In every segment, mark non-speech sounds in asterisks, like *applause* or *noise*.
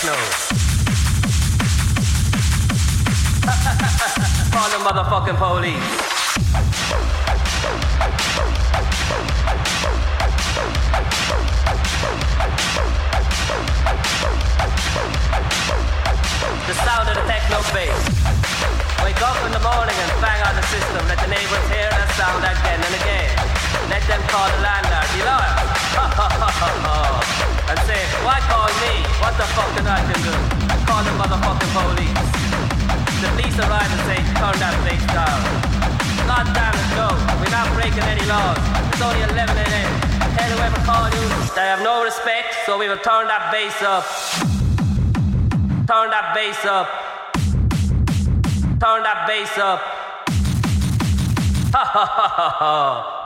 techno. *laughs* Call the motherfucking police. the sound of the techno bass. Wake up in the morning and bang on the system. Let the neighbors hear that sound again and again. Let them call the landlord, the lawyer. and say, why call me? What the fuck did I do? Call the motherfucking police. The police arrive and say, turn that bass down. God damn it, no. We're not breaking any laws. It's only 11 a.m. Tell whoever called you, they have no respect, so we will turn that bass up. Turn that bass up. Turn that bass up. Ha ha ha ha ha.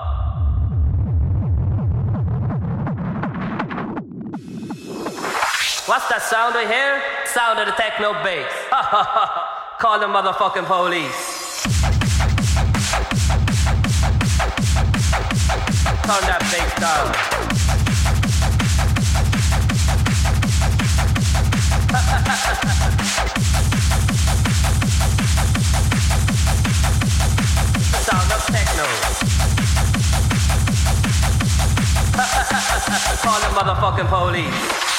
What's that sound I hear? Sound of the techno bass. Ha ha ha. Call the motherfucking police. Turn that bass down. Call the motherfucking police.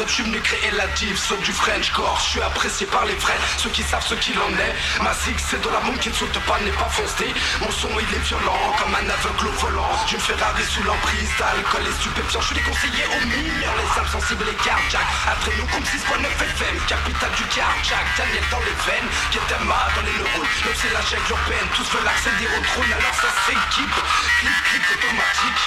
Sub je suis venu créer la div, sauf du Frenchcore Je suis apprécié par les vrais, ceux qui savent ce qu'il en est. Ma zig c'est de la monde qui ne saute pas, n'est pas foncé Mon son il est violent, comme un aveugle au volant. D'une Ferrari sous l'emprise d'alcool et stupéfiants. Je suis déconseillé aux mineurs, les âmes sensibles et cardiaques. Après nous comme 6.9 FM, capitale du cardiaque. Daniel dans les veines, mal dans les neurones. Même c'est la urbaine, tous veulent accéder au trône Alors ça s'équipe. Clic automatique.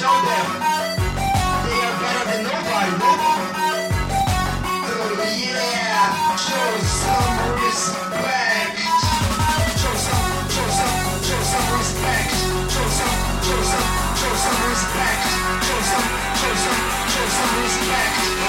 Show them they are better than nobody. Oh yeah, show some respect. Show some, show some, show some respect. Show some, show some, show some respect. Show some, show some, show some respect.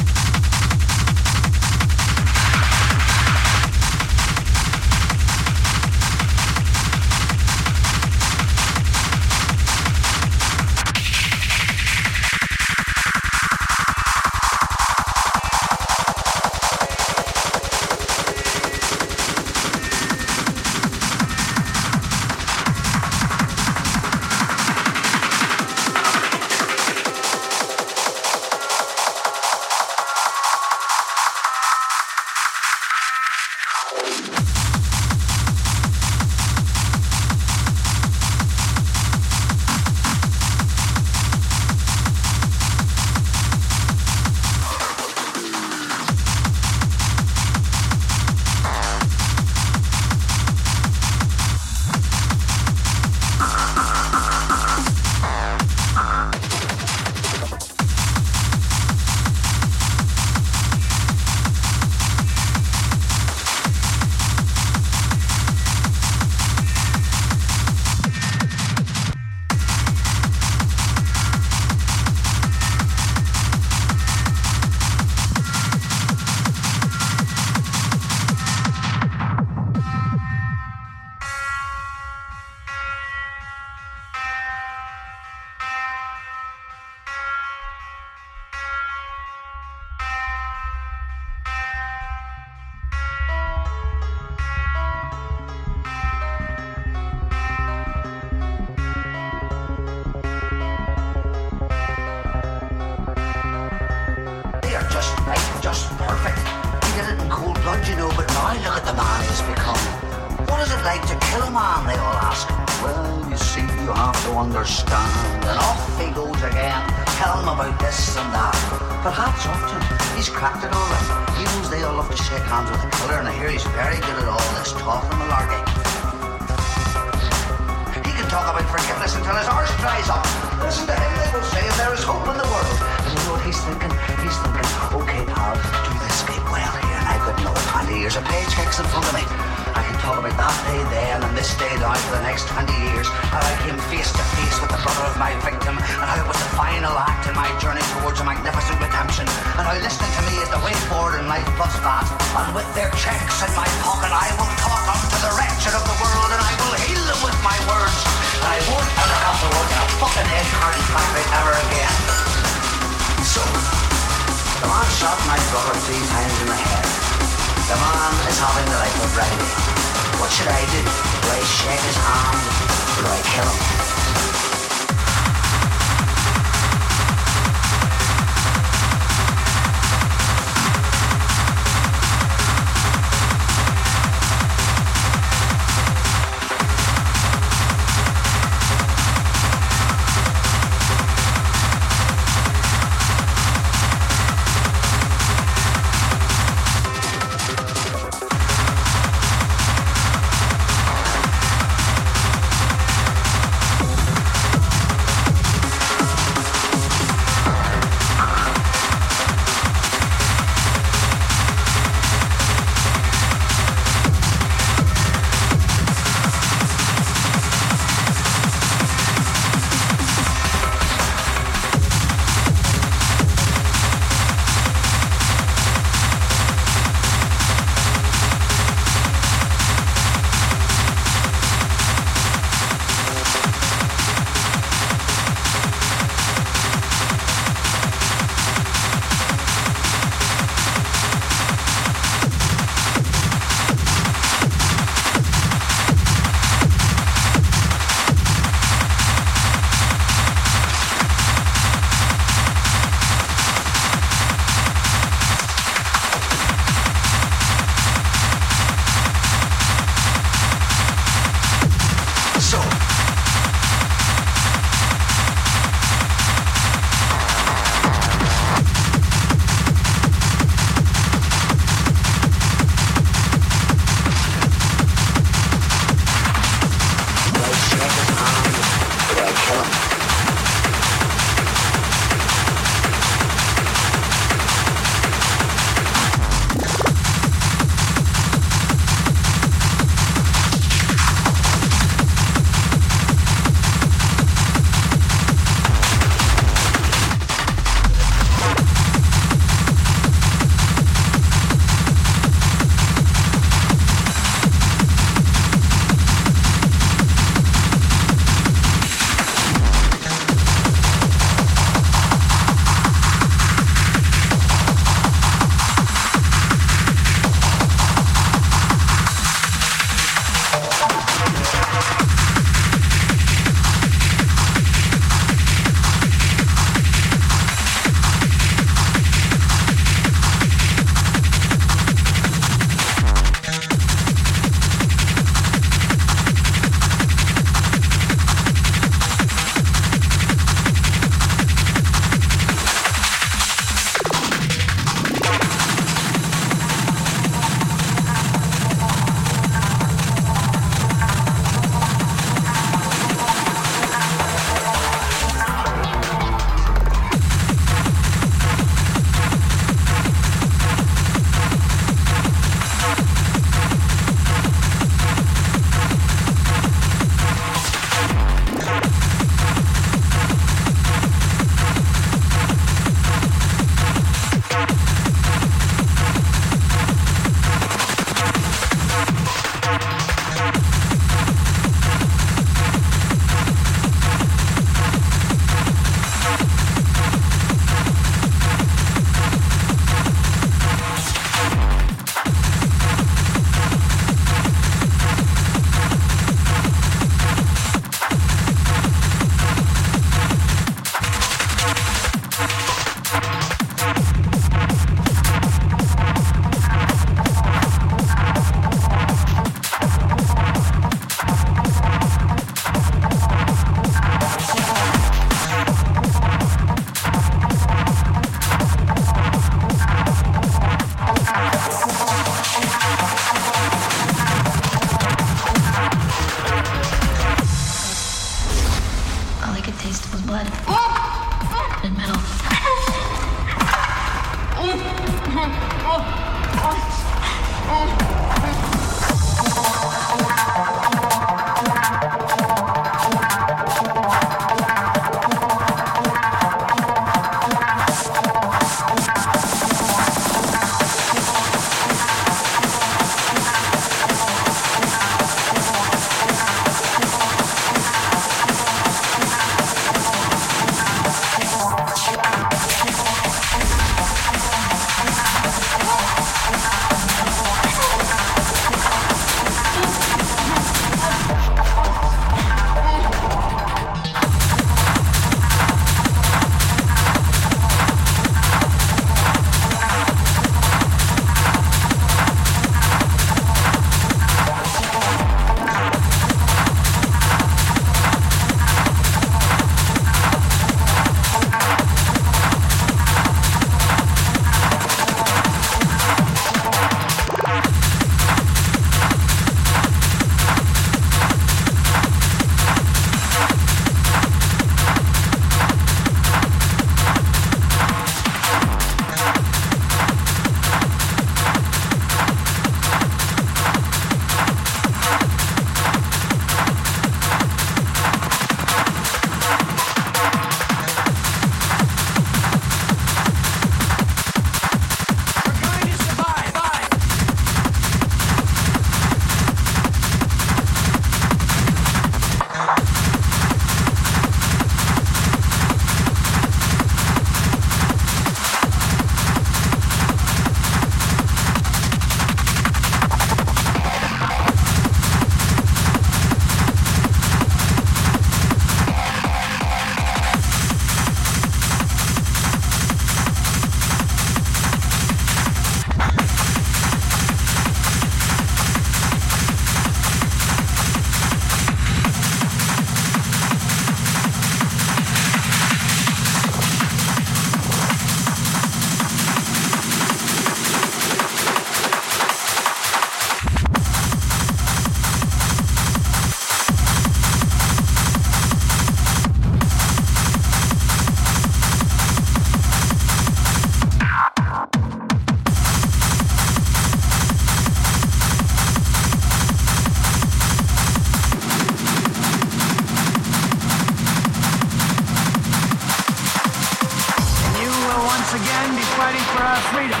our freedom,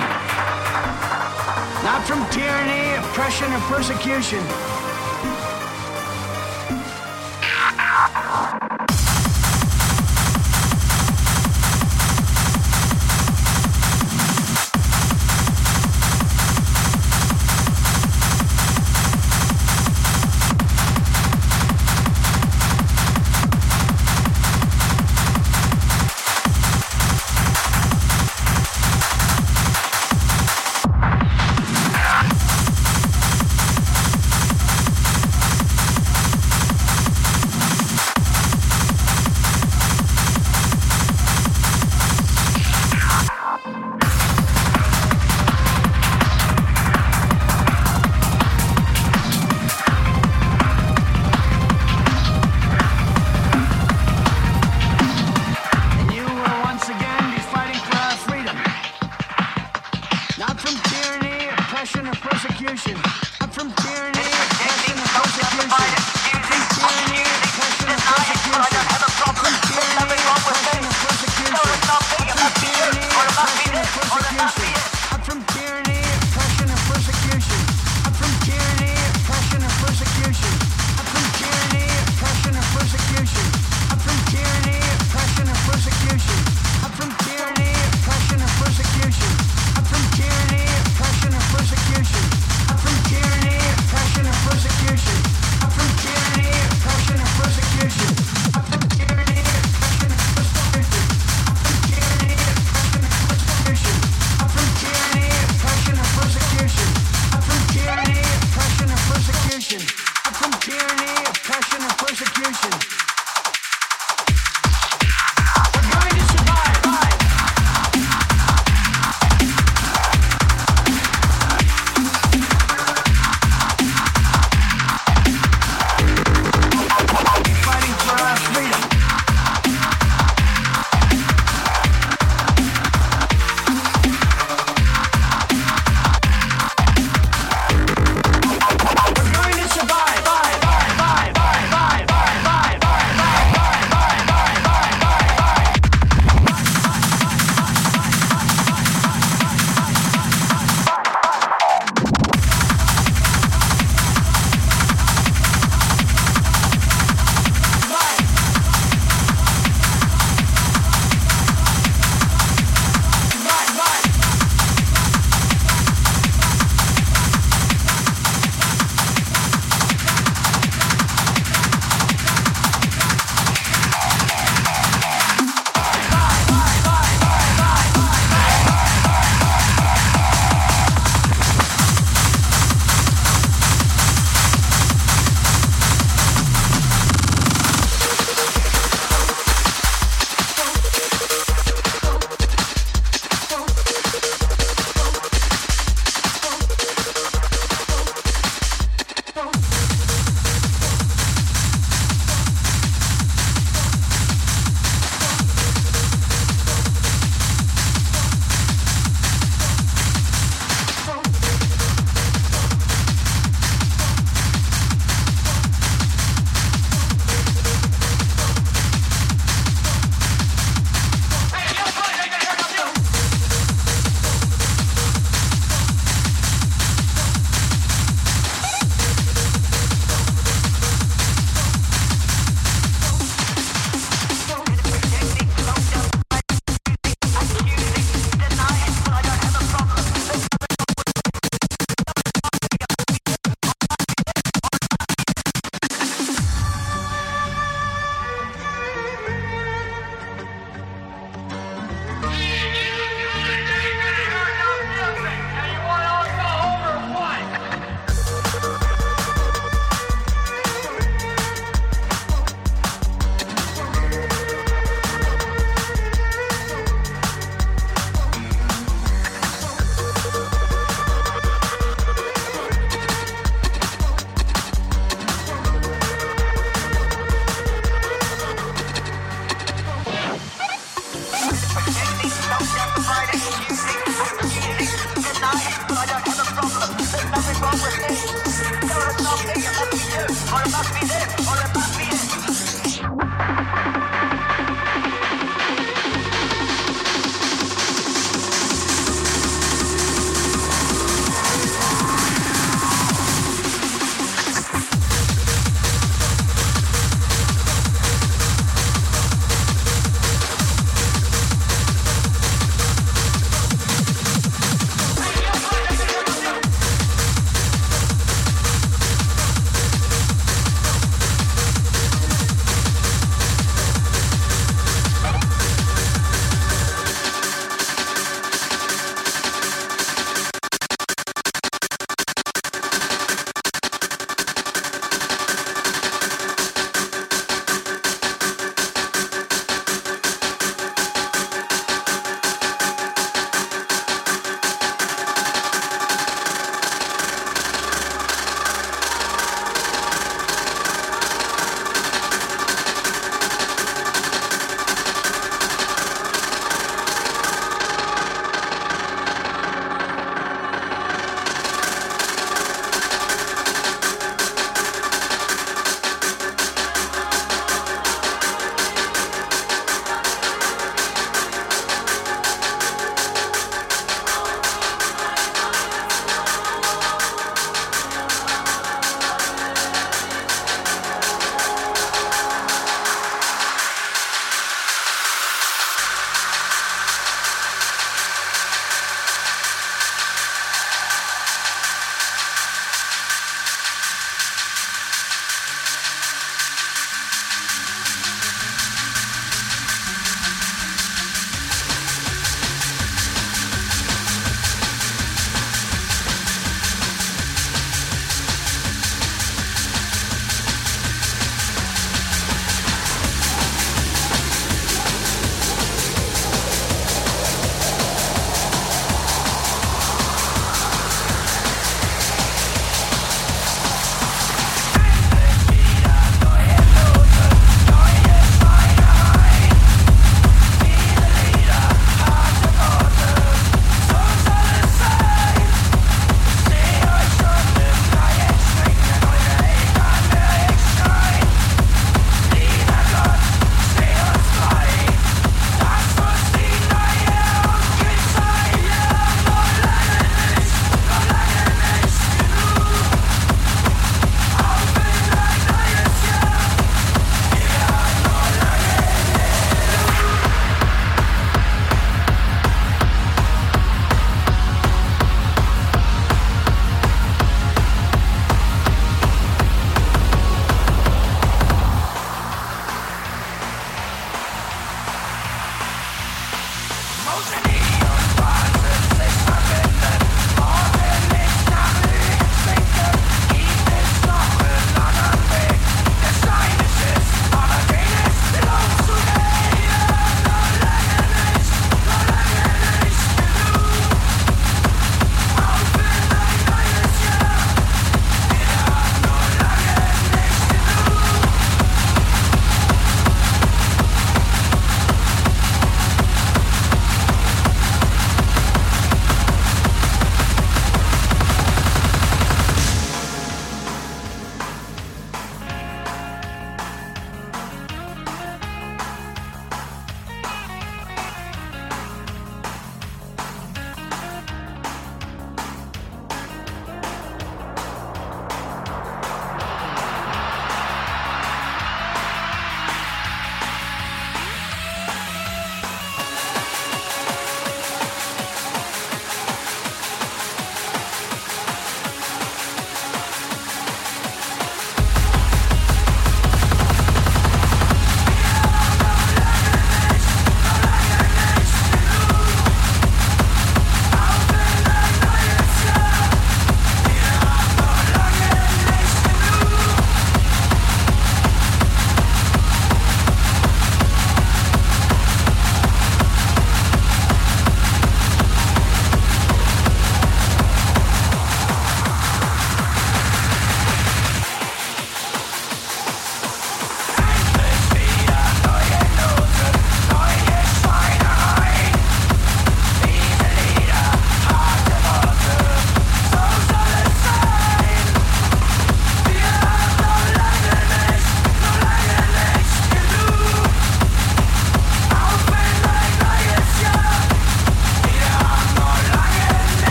not from tyranny, oppression, or persecution.